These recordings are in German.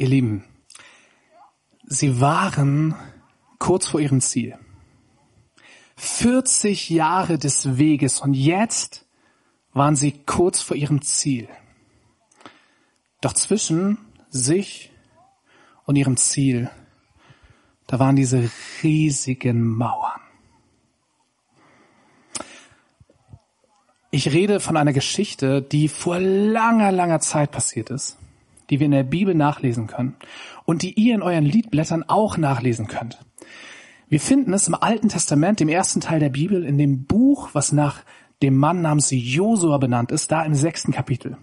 Ihr Lieben, sie waren kurz vor ihrem Ziel. 40 Jahre des Weges und jetzt waren sie kurz vor ihrem Ziel. Doch zwischen sich und ihrem Ziel, da waren diese riesigen Mauern. Ich rede von einer Geschichte, die vor langer, langer Zeit passiert ist, die wir in der Bibel nachlesen können und die ihr in euren Liedblättern auch nachlesen könnt. Wir finden es im Alten Testament, dem ersten Teil der Bibel, in dem Buch, was nach dem Mann namens Josua benannt ist, da im sechsten Kapitel.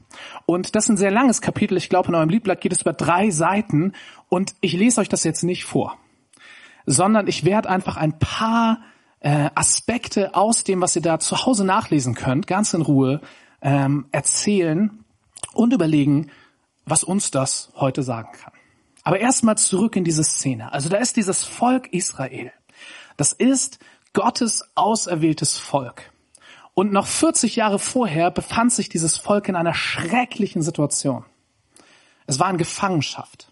Und das ist ein sehr langes Kapitel. Ich glaube, in eurem Liedblatt geht es über drei Seiten. Und ich lese euch das jetzt nicht vor, sondern ich werde einfach ein paar äh, Aspekte aus dem, was ihr da zu Hause nachlesen könnt, ganz in Ruhe ähm, erzählen und überlegen, was uns das heute sagen kann. Aber erstmal zurück in diese Szene. Also da ist dieses Volk Israel. Das ist Gottes auserwähltes Volk. Und noch 40 Jahre vorher befand sich dieses Volk in einer schrecklichen Situation. Es war in Gefangenschaft.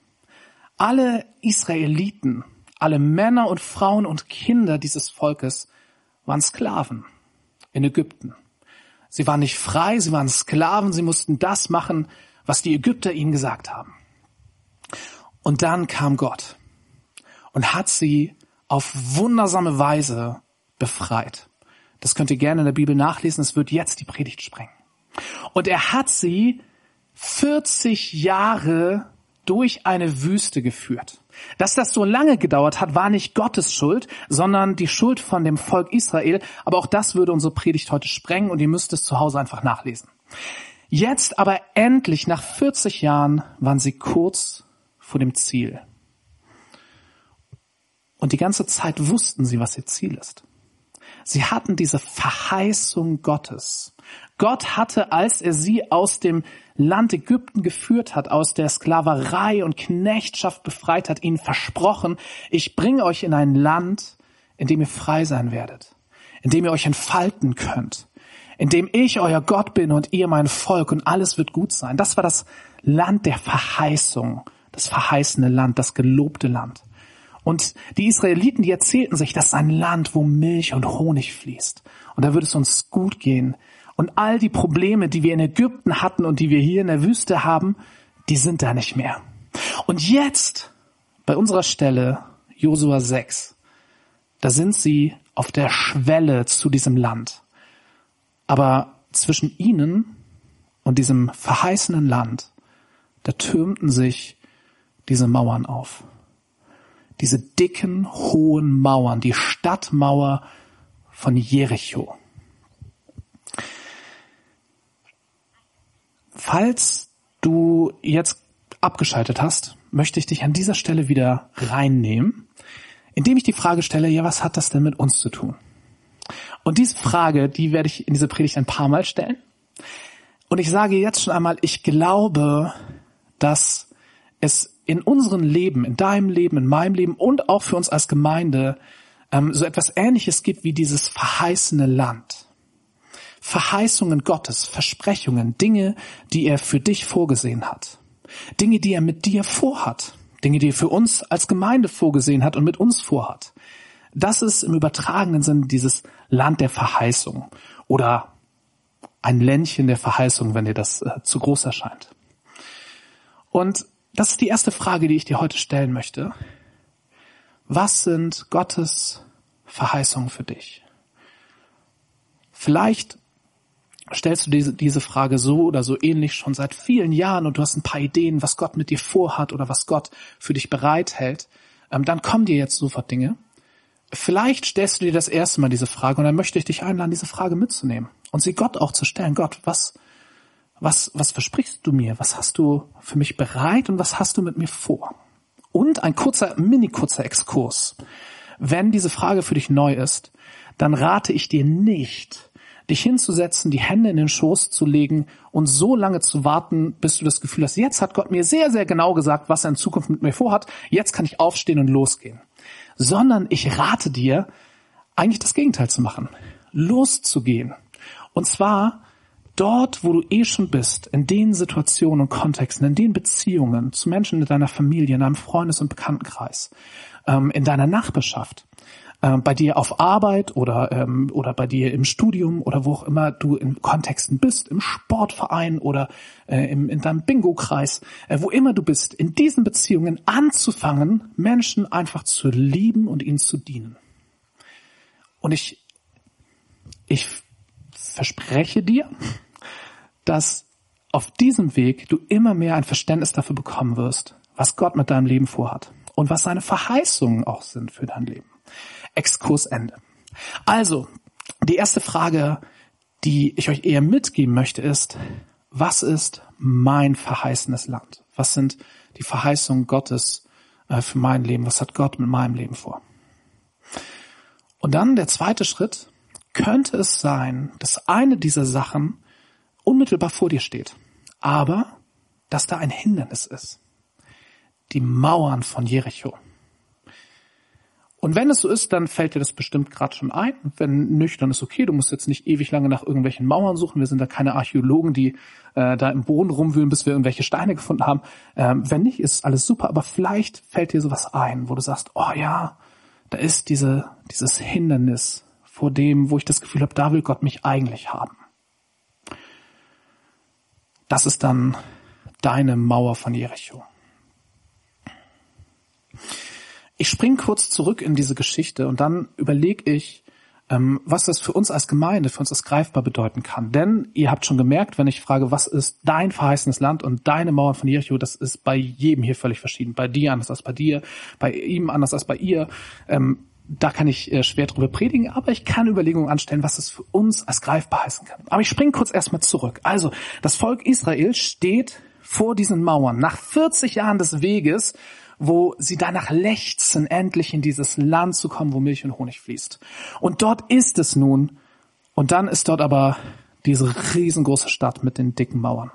Alle Israeliten, alle Männer und Frauen und Kinder dieses Volkes waren Sklaven in Ägypten. Sie waren nicht frei, sie waren Sklaven, sie mussten das machen, was die Ägypter ihnen gesagt haben. Und dann kam Gott und hat sie auf wundersame Weise befreit. Das könnt ihr gerne in der Bibel nachlesen, es wird jetzt die Predigt sprengen. Und er hat sie 40 Jahre durch eine Wüste geführt. Dass das so lange gedauert hat, war nicht Gottes Schuld, sondern die Schuld von dem Volk Israel. Aber auch das würde unsere Predigt heute sprengen und ihr müsst es zu Hause einfach nachlesen. Jetzt aber endlich, nach 40 Jahren, waren sie kurz vor dem Ziel. Und die ganze Zeit wussten sie, was ihr Ziel ist. Sie hatten diese Verheißung Gottes. Gott hatte, als er sie aus dem Land Ägypten geführt hat, aus der Sklaverei und Knechtschaft befreit hat, ihnen versprochen, ich bringe euch in ein Land, in dem ihr frei sein werdet, in dem ihr euch entfalten könnt, in dem ich euer Gott bin und ihr mein Volk und alles wird gut sein. Das war das Land der Verheißung, das verheißene Land, das gelobte Land. Und die Israeliten, die erzählten sich, das ist ein Land, wo Milch und Honig fließt. Und da würde es uns gut gehen. Und all die Probleme, die wir in Ägypten hatten und die wir hier in der Wüste haben, die sind da nicht mehr. Und jetzt, bei unserer Stelle, Josua 6, da sind sie auf der Schwelle zu diesem Land. Aber zwischen ihnen und diesem verheißenen Land, da türmten sich diese Mauern auf diese dicken, hohen Mauern, die Stadtmauer von Jericho. Falls du jetzt abgeschaltet hast, möchte ich dich an dieser Stelle wieder reinnehmen, indem ich die Frage stelle, ja, was hat das denn mit uns zu tun? Und diese Frage, die werde ich in dieser Predigt ein paar Mal stellen. Und ich sage jetzt schon einmal, ich glaube, dass es in unserem Leben, in deinem Leben, in meinem Leben und auch für uns als Gemeinde ähm, so etwas Ähnliches gibt wie dieses verheißene Land. Verheißungen Gottes, Versprechungen, Dinge, die er für dich vorgesehen hat. Dinge, die er mit dir vorhat. Dinge, die er für uns als Gemeinde vorgesehen hat und mit uns vorhat. Das ist im übertragenen Sinn dieses Land der Verheißung oder ein Ländchen der Verheißung, wenn dir das äh, zu groß erscheint. Und das ist die erste Frage, die ich dir heute stellen möchte. Was sind Gottes Verheißungen für dich? Vielleicht stellst du diese, diese Frage so oder so ähnlich schon seit vielen Jahren und du hast ein paar Ideen, was Gott mit dir vorhat oder was Gott für dich bereithält. Ähm, dann kommen dir jetzt sofort Dinge. Vielleicht stellst du dir das erste Mal diese Frage und dann möchte ich dich einladen, diese Frage mitzunehmen und sie Gott auch zu stellen. Gott, was was, was versprichst du mir? Was hast du für mich bereit und was hast du mit mir vor? Und ein kurzer, mini kurzer Exkurs. Wenn diese Frage für dich neu ist, dann rate ich dir nicht, dich hinzusetzen, die Hände in den Schoß zu legen und so lange zu warten, bis du das Gefühl hast, jetzt hat Gott mir sehr, sehr genau gesagt, was er in Zukunft mit mir vorhat, jetzt kann ich aufstehen und losgehen. Sondern ich rate dir, eigentlich das Gegenteil zu machen. Loszugehen. Und zwar dort, wo du eh schon bist, in den Situationen und Kontexten, in den Beziehungen zu Menschen in deiner Familie, in deinem Freundes- und Bekanntenkreis, ähm, in deiner Nachbarschaft, äh, bei dir auf Arbeit oder, ähm, oder bei dir im Studium oder wo auch immer du in Kontexten bist, im Sportverein oder äh, im, in deinem Bingo-Kreis, äh, wo immer du bist, in diesen Beziehungen anzufangen, Menschen einfach zu lieben und ihnen zu dienen. Und ich, ich verspreche dir, dass auf diesem Weg du immer mehr ein Verständnis dafür bekommen wirst, was Gott mit deinem Leben vorhat und was seine Verheißungen auch sind für dein Leben. Exkurs Ende. Also, die erste Frage, die ich euch eher mitgeben möchte, ist, was ist mein verheißenes Land? Was sind die Verheißungen Gottes äh, für mein Leben? Was hat Gott mit meinem Leben vor? Und dann der zweite Schritt, könnte es sein, dass eine dieser Sachen unmittelbar vor dir steht, aber dass da ein Hindernis ist. Die Mauern von Jericho. Und wenn es so ist, dann fällt dir das bestimmt gerade schon ein. Wenn nüchtern ist okay, du musst jetzt nicht ewig lange nach irgendwelchen Mauern suchen. Wir sind da keine Archäologen, die äh, da im Boden rumwühlen, bis wir irgendwelche Steine gefunden haben. Ähm, wenn nicht, ist alles super. Aber vielleicht fällt dir sowas ein, wo du sagst, oh ja, da ist diese, dieses Hindernis vor dem, wo ich das Gefühl habe, da will Gott mich eigentlich haben. Das ist dann deine Mauer von Jericho. Ich spring kurz zurück in diese Geschichte und dann überlege ich, ähm, was das für uns als Gemeinde, für uns als greifbar bedeuten kann. Denn ihr habt schon gemerkt, wenn ich frage, was ist dein verheißenes Land und deine Mauern von Jericho, das ist bei jedem hier völlig verschieden. Bei dir anders als bei dir, bei ihm anders als bei ihr. Ähm, da kann ich äh, schwer drüber predigen, aber ich kann Überlegungen anstellen, was es für uns als greifbar heißen kann. Aber ich springe kurz erstmal zurück. Also, das Volk Israel steht vor diesen Mauern. Nach 40 Jahren des Weges wo sie danach lechzen, endlich in dieses Land zu kommen, wo Milch und Honig fließt. Und dort ist es nun. Und dann ist dort aber diese riesengroße Stadt mit den dicken Mauern.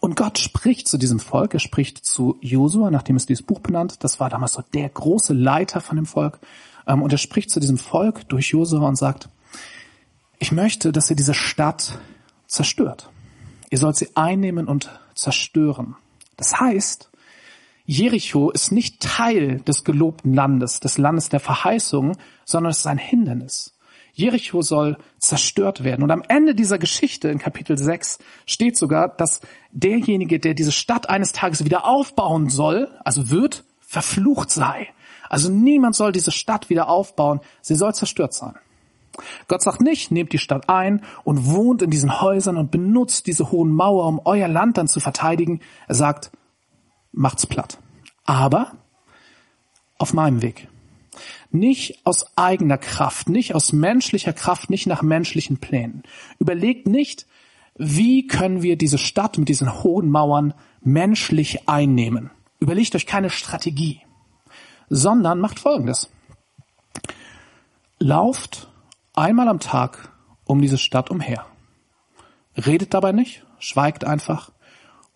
Und Gott spricht zu diesem Volk, er spricht zu Josua, nachdem es dieses Buch benannt, das war damals so der große Leiter von dem Volk, ähm, und er spricht zu diesem Volk durch Josua und sagt, ich möchte, dass ihr diese Stadt zerstört. Ihr sollt sie einnehmen und zerstören. Das heißt, Jericho ist nicht Teil des gelobten Landes, des Landes der Verheißung, sondern es ist ein Hindernis. Jericho soll zerstört werden. Und am Ende dieser Geschichte in Kapitel 6 steht sogar, dass derjenige, der diese Stadt eines Tages wieder aufbauen soll, also wird, verflucht sei. Also niemand soll diese Stadt wieder aufbauen, sie soll zerstört sein. Gott sagt nicht, nehmt die Stadt ein und wohnt in diesen Häusern und benutzt diese hohen Mauer, um euer Land dann zu verteidigen. Er sagt, macht's platt. Aber auf meinem Weg. Nicht aus eigener Kraft, nicht aus menschlicher Kraft, nicht nach menschlichen Plänen. Überlegt nicht, wie können wir diese Stadt mit diesen hohen Mauern menschlich einnehmen. Überlegt euch keine Strategie, sondern macht Folgendes. Lauft einmal am Tag um diese Stadt umher. Redet dabei nicht, schweigt einfach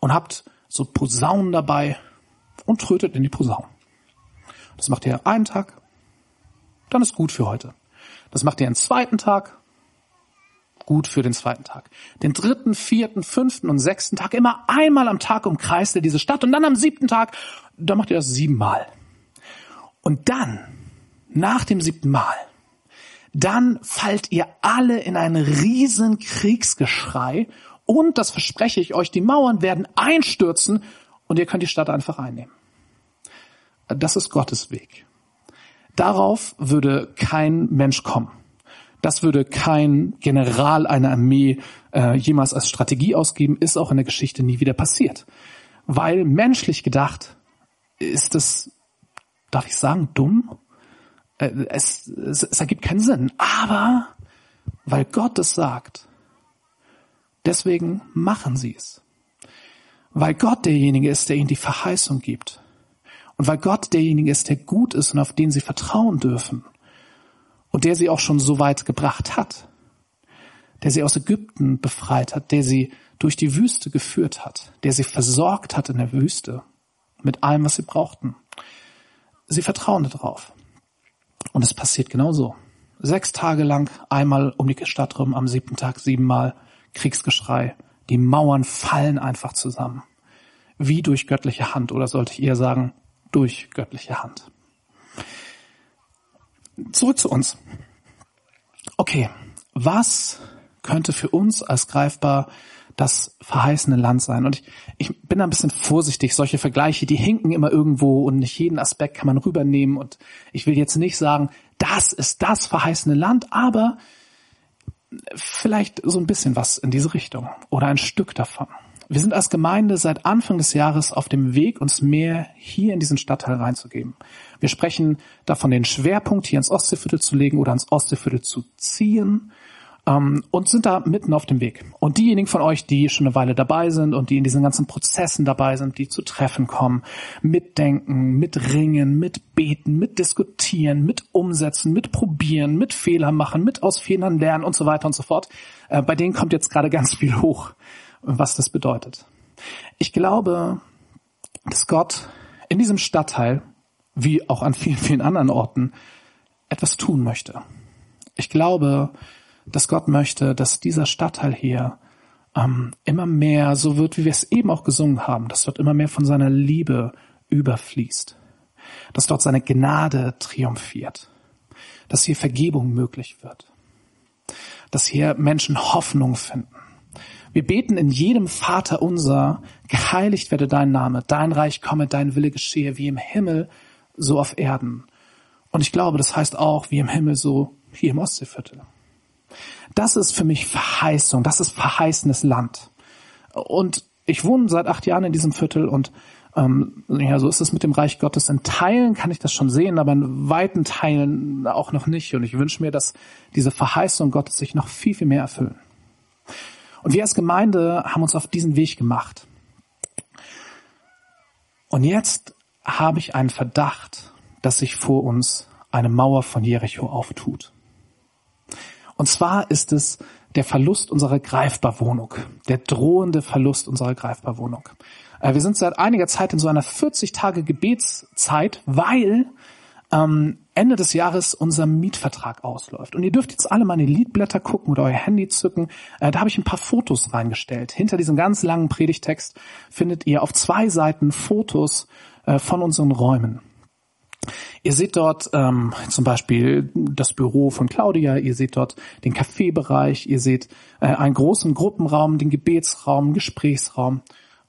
und habt so Posaunen dabei und trötet in die Posaunen. Das macht ihr einen Tag, dann ist gut für heute. Das macht ihr einen zweiten Tag, gut für den zweiten Tag. Den dritten, vierten, fünften und sechsten Tag, immer einmal am Tag umkreist ihr diese Stadt und dann am siebten Tag, da macht ihr das siebenmal. Und dann, nach dem siebten Mal, dann fallt ihr alle in ein riesen Kriegsgeschrei und, das verspreche ich euch, die Mauern werden einstürzen und ihr könnt die Stadt einfach einnehmen. Das ist Gottes Weg. Darauf würde kein Mensch kommen. Das würde kein General einer Armee äh, jemals als Strategie ausgeben, ist auch in der Geschichte nie wieder passiert. Weil menschlich gedacht ist es, darf ich sagen, dumm? Äh, es, es, es ergibt keinen Sinn. Aber weil Gott es sagt, Deswegen machen sie es. Weil Gott derjenige ist, der ihnen die Verheißung gibt. Und weil Gott derjenige ist, der gut ist und auf den sie vertrauen dürfen. Und der sie auch schon so weit gebracht hat. Der sie aus Ägypten befreit hat, der sie durch die Wüste geführt hat, der sie versorgt hat in der Wüste mit allem, was sie brauchten. Sie vertrauen darauf. Und es passiert genau so. Sechs Tage lang, einmal um die Stadt rum, am siebten Tag siebenmal Kriegsgeschrei. Die Mauern fallen einfach zusammen. Wie durch göttliche Hand, oder sollte ich eher sagen, durch göttliche Hand. Zurück zu uns. Okay, was könnte für uns als greifbar das verheißene Land sein. Und ich, ich bin da ein bisschen vorsichtig. Solche Vergleiche, die hinken immer irgendwo und nicht jeden Aspekt kann man rübernehmen. Und ich will jetzt nicht sagen, das ist das verheißene Land, aber vielleicht so ein bisschen was in diese Richtung oder ein Stück davon. Wir sind als Gemeinde seit Anfang des Jahres auf dem Weg, uns mehr hier in diesen Stadtteil reinzugeben. Wir sprechen davon, den Schwerpunkt hier ins Ostseeviertel zu legen oder ans Ostseeviertel zu ziehen ähm, und sind da mitten auf dem Weg. Und diejenigen von euch, die schon eine Weile dabei sind und die in diesen ganzen Prozessen dabei sind, die zu Treffen kommen, mitdenken, mitringen, mitbeten, mitdiskutieren, mit umsetzen, mit probieren, mit Fehler machen, mit aus Fehlern lernen und so weiter und so fort, äh, bei denen kommt jetzt gerade ganz viel hoch, was das bedeutet. Ich glaube, dass Gott in diesem Stadtteil, wie auch an vielen, vielen anderen Orten, etwas tun möchte. Ich glaube, dass Gott möchte, dass dieser Stadtteil hier ähm, immer mehr so wird, wie wir es eben auch gesungen haben, dass dort immer mehr von seiner Liebe überfließt, dass dort seine Gnade triumphiert, dass hier Vergebung möglich wird, dass hier Menschen Hoffnung finden. Wir beten in jedem Vater unser, geheiligt werde dein Name, dein Reich komme, dein Wille geschehe, wie im Himmel, so auf Erden. Und ich glaube, das heißt auch, wie im Himmel, so hier im Ostseeviertel. Das ist für mich Verheißung, das ist verheißenes Land. Und ich wohne seit acht Jahren in diesem Viertel und ähm, ja, so ist es mit dem Reich Gottes. In Teilen kann ich das schon sehen, aber in weiten Teilen auch noch nicht. Und ich wünsche mir, dass diese Verheißung Gottes sich noch viel, viel mehr erfüllen. Und wir als Gemeinde haben uns auf diesen Weg gemacht. Und jetzt habe ich einen Verdacht, dass sich vor uns eine Mauer von Jericho auftut. Und zwar ist es der Verlust unserer Greifbarwohnung, der drohende Verlust unserer Greifbarwohnung. Äh, wir sind seit einiger Zeit in so einer 40 Tage Gebetszeit, weil ähm, Ende des Jahres unser Mietvertrag ausläuft. Und ihr dürft jetzt alle mal in die Liedblätter gucken oder euer Handy zücken. Äh, da habe ich ein paar Fotos reingestellt. Hinter diesem ganz langen Predigtext findet ihr auf zwei Seiten Fotos äh, von unseren Räumen. Ihr seht dort ähm, zum Beispiel das Büro von Claudia, ihr seht dort den Kaffeebereich, ihr seht äh, einen großen Gruppenraum, den Gebetsraum, Gesprächsraum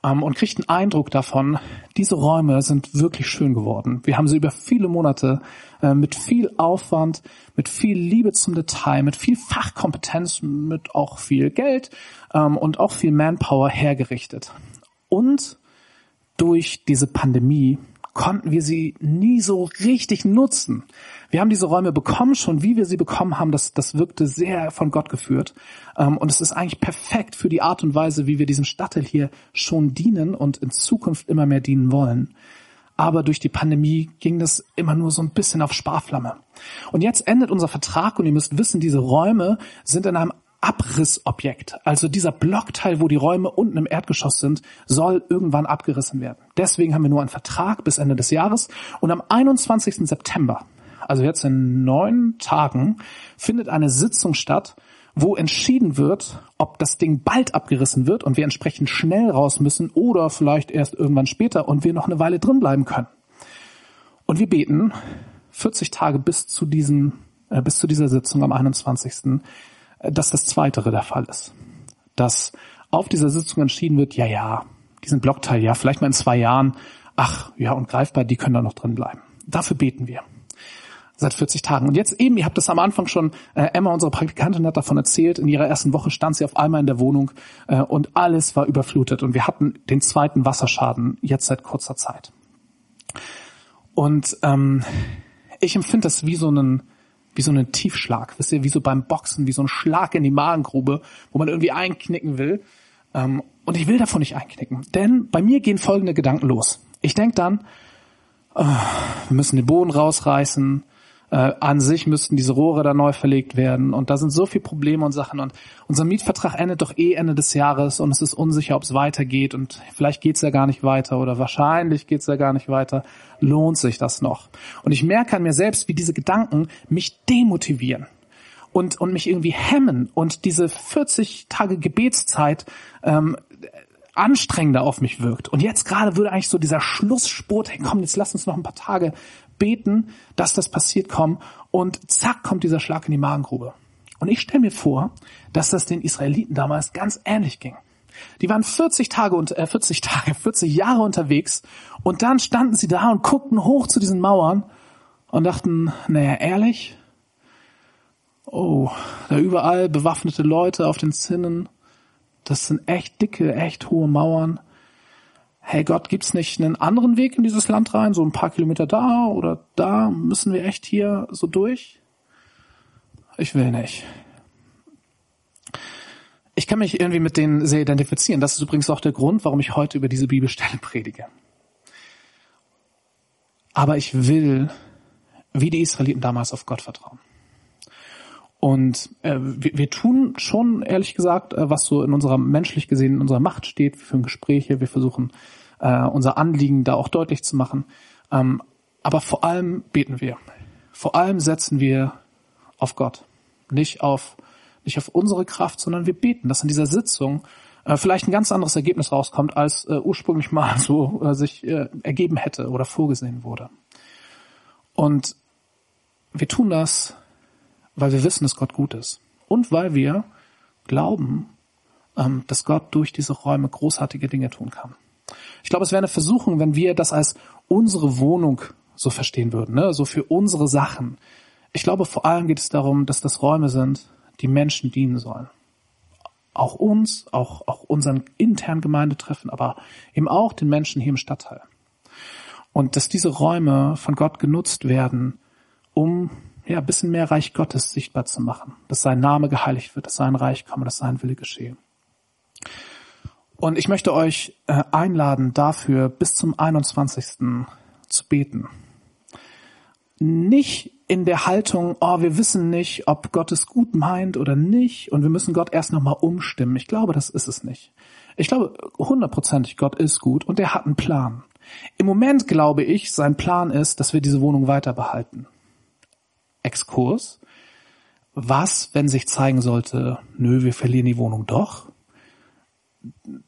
ähm, und kriegt einen Eindruck davon, diese Räume sind wirklich schön geworden. Wir haben sie über viele Monate äh, mit viel Aufwand, mit viel Liebe zum Detail, mit viel Fachkompetenz, mit auch viel Geld ähm, und auch viel Manpower hergerichtet. Und durch diese Pandemie konnten wir sie nie so richtig nutzen. Wir haben diese Räume bekommen, schon wie wir sie bekommen haben, das, das wirkte sehr von Gott geführt. Ähm, und es ist eigentlich perfekt für die Art und Weise, wie wir diesem Stadtteil hier schon dienen und in Zukunft immer mehr dienen wollen. Aber durch die Pandemie ging das immer nur so ein bisschen auf Sparflamme. Und jetzt endet unser Vertrag und ihr müsst wissen, diese Räume sind in einem Abrissobjekt. Also dieser Blockteil, wo die Räume unten im Erdgeschoss sind, soll irgendwann abgerissen werden. Deswegen haben wir nur einen Vertrag bis Ende des Jahres und am 21. September, also jetzt in neun Tagen, findet eine Sitzung statt, wo entschieden wird, ob das Ding bald abgerissen wird und wir entsprechend schnell raus müssen oder vielleicht erst irgendwann später und wir noch eine Weile drin bleiben können. Und wir beten 40 Tage bis zu diesem, äh, bis zu dieser Sitzung am 21 dass das Zweitere der Fall ist. Dass auf dieser Sitzung entschieden wird, ja, ja, diesen Blockteil, ja, vielleicht mal in zwei Jahren, ach, ja, und greifbar, die können da noch drin bleiben. Dafür beten wir. Seit 40 Tagen. Und jetzt eben, ihr habt das am Anfang schon, äh, Emma, unsere Praktikantin, hat davon erzählt, in ihrer ersten Woche stand sie auf einmal in der Wohnung äh, und alles war überflutet. Und wir hatten den zweiten Wasserschaden jetzt seit kurzer Zeit. Und ähm, ich empfinde das wie so einen, wie so einen Tiefschlag, wisst ihr, wie so beim Boxen, wie so ein Schlag in die Magengrube, wo man irgendwie einknicken will. Ähm, und ich will davon nicht einknicken, denn bei mir gehen folgende Gedanken los. Ich denke dann, oh, wir müssen den Boden rausreißen, äh, an sich müssten diese Rohre da neu verlegt werden und da sind so viele Probleme und Sachen und unser Mietvertrag endet doch eh Ende des Jahres und es ist unsicher, ob es weitergeht und vielleicht geht's ja gar nicht weiter oder wahrscheinlich geht's ja gar nicht weiter. Lohnt sich das noch? Und ich merke an mir selbst, wie diese Gedanken mich demotivieren. und, und mich irgendwie hemmen und diese 40 Tage Gebetszeit ähm, anstrengender auf mich wirkt. Und jetzt gerade würde eigentlich so dieser Schlussspurt, hey komm, jetzt lass uns noch ein paar Tage beten, dass das passiert kommen. Und zack, kommt dieser Schlag in die Magengrube. Und ich stelle mir vor, dass das den Israeliten damals ganz ähnlich ging. Die waren 40 Tage und äh, 40 Tage, 40 Jahre unterwegs und dann standen sie da und guckten hoch zu diesen Mauern und dachten, naja, ehrlich? Oh, da überall bewaffnete Leute auf den Zinnen. Das sind echt dicke, echt hohe Mauern. Hey Gott, gibt's nicht einen anderen Weg in dieses Land rein? So ein paar Kilometer da oder da? Müssen wir echt hier so durch? Ich will nicht. Ich kann mich irgendwie mit denen sehr identifizieren. Das ist übrigens auch der Grund, warum ich heute über diese Bibelstelle predige. Aber ich will, wie die Israeliten damals, auf Gott vertrauen. Und äh, wir, wir tun schon, ehrlich gesagt, äh, was so in unserer menschlich gesehen in unserer Macht steht. Wir führen Gespräche, wir versuchen äh, unser Anliegen da auch deutlich zu machen. Ähm, aber vor allem beten wir. Vor allem setzen wir auf Gott, nicht auf nicht auf unsere Kraft, sondern wir beten, dass in dieser Sitzung äh, vielleicht ein ganz anderes Ergebnis rauskommt, als äh, ursprünglich mal so äh, sich äh, ergeben hätte oder vorgesehen wurde. Und wir tun das weil wir wissen, dass Gott gut ist. Und weil wir glauben, ähm, dass Gott durch diese Räume großartige Dinge tun kann. Ich glaube, es wäre eine Versuchung, wenn wir das als unsere Wohnung so verstehen würden, ne? so für unsere Sachen. Ich glaube, vor allem geht es darum, dass das Räume sind, die Menschen dienen sollen. Auch uns, auch, auch unseren internen Gemeindetreffen, aber eben auch den Menschen hier im Stadtteil. Und dass diese Räume von Gott genutzt werden, um ja, ein bisschen mehr Reich Gottes sichtbar zu machen, dass sein Name geheiligt wird, dass sein Reich komme, dass sein Wille geschehe. Und ich möchte euch äh, einladen, dafür bis zum 21. zu beten. Nicht in der Haltung, oh, wir wissen nicht, ob Gott es gut meint oder nicht und wir müssen Gott erst nochmal umstimmen. Ich glaube, das ist es nicht. Ich glaube hundertprozentig, Gott ist gut und er hat einen Plan. Im Moment glaube ich, sein Plan ist, dass wir diese Wohnung weiter behalten. Exkurs. Was, wenn sich zeigen sollte, nö, wir verlieren die Wohnung doch?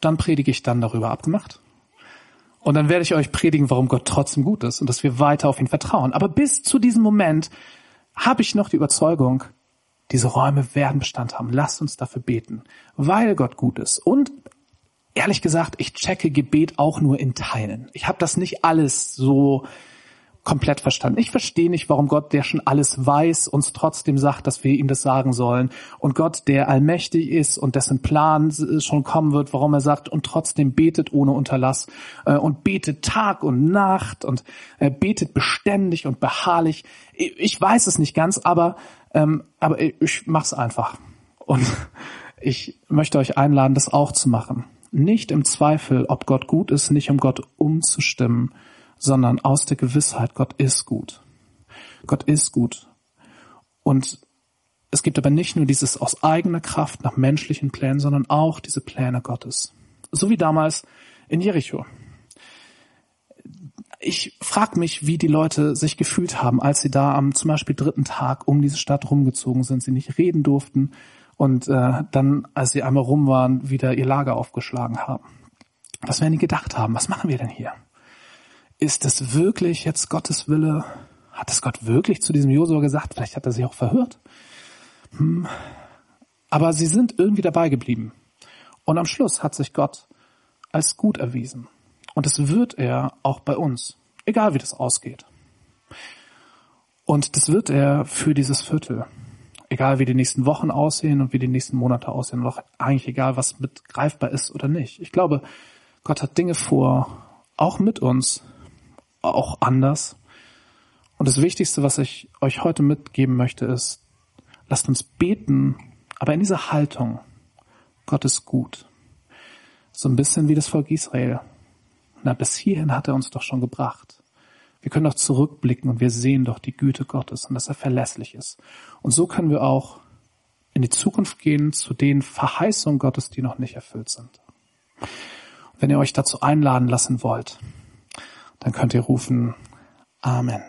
Dann predige ich dann darüber abgemacht. Und dann werde ich euch predigen, warum Gott trotzdem gut ist und dass wir weiter auf ihn vertrauen. Aber bis zu diesem Moment habe ich noch die Überzeugung, diese Räume werden Bestand haben. Lasst uns dafür beten, weil Gott gut ist. Und ehrlich gesagt, ich checke Gebet auch nur in Teilen. Ich habe das nicht alles so komplett verstanden. Ich verstehe nicht, warum Gott, der schon alles weiß, uns trotzdem sagt, dass wir ihm das sagen sollen. Und Gott, der allmächtig ist und dessen Plan schon kommen wird, warum er sagt, und trotzdem betet ohne Unterlass äh, und betet Tag und Nacht und äh, betet beständig und beharrlich. Ich weiß es nicht ganz, aber, ähm, aber ich mach's einfach. Und ich möchte euch einladen, das auch zu machen. Nicht im Zweifel, ob Gott gut ist, nicht um Gott umzustimmen, sondern aus der Gewissheit, Gott ist gut. Gott ist gut. Und es gibt aber nicht nur dieses aus eigener Kraft nach menschlichen Plänen, sondern auch diese Pläne Gottes. So wie damals in Jericho. Ich frage mich, wie die Leute sich gefühlt haben, als sie da am zum Beispiel dritten Tag um diese Stadt rumgezogen sind, sie nicht reden durften und äh, dann, als sie einmal rum waren, wieder ihr Lager aufgeschlagen haben. Was werden die gedacht haben? Was machen wir denn hier? Ist es wirklich jetzt Gottes Wille? Hat es Gott wirklich zu diesem Josua gesagt? Vielleicht hat er sich auch verhört. Hm. Aber sie sind irgendwie dabei geblieben. Und am Schluss hat sich Gott als gut erwiesen. Und das wird er auch bei uns, egal wie das ausgeht. Und das wird er für dieses Viertel. Egal wie die nächsten Wochen aussehen und wie die nächsten Monate aussehen und auch eigentlich egal, was mit greifbar ist oder nicht. Ich glaube, Gott hat Dinge vor, auch mit uns, auch anders. Und das Wichtigste, was ich euch heute mitgeben möchte, ist, lasst uns beten, aber in dieser Haltung, Gott ist gut. So ein bisschen wie das Volk Israel. Na, bis hierhin hat er uns doch schon gebracht. Wir können doch zurückblicken und wir sehen doch die Güte Gottes und dass er verlässlich ist. Und so können wir auch in die Zukunft gehen zu den Verheißungen Gottes, die noch nicht erfüllt sind. Wenn ihr euch dazu einladen lassen wollt, dann könnt ihr rufen Amen.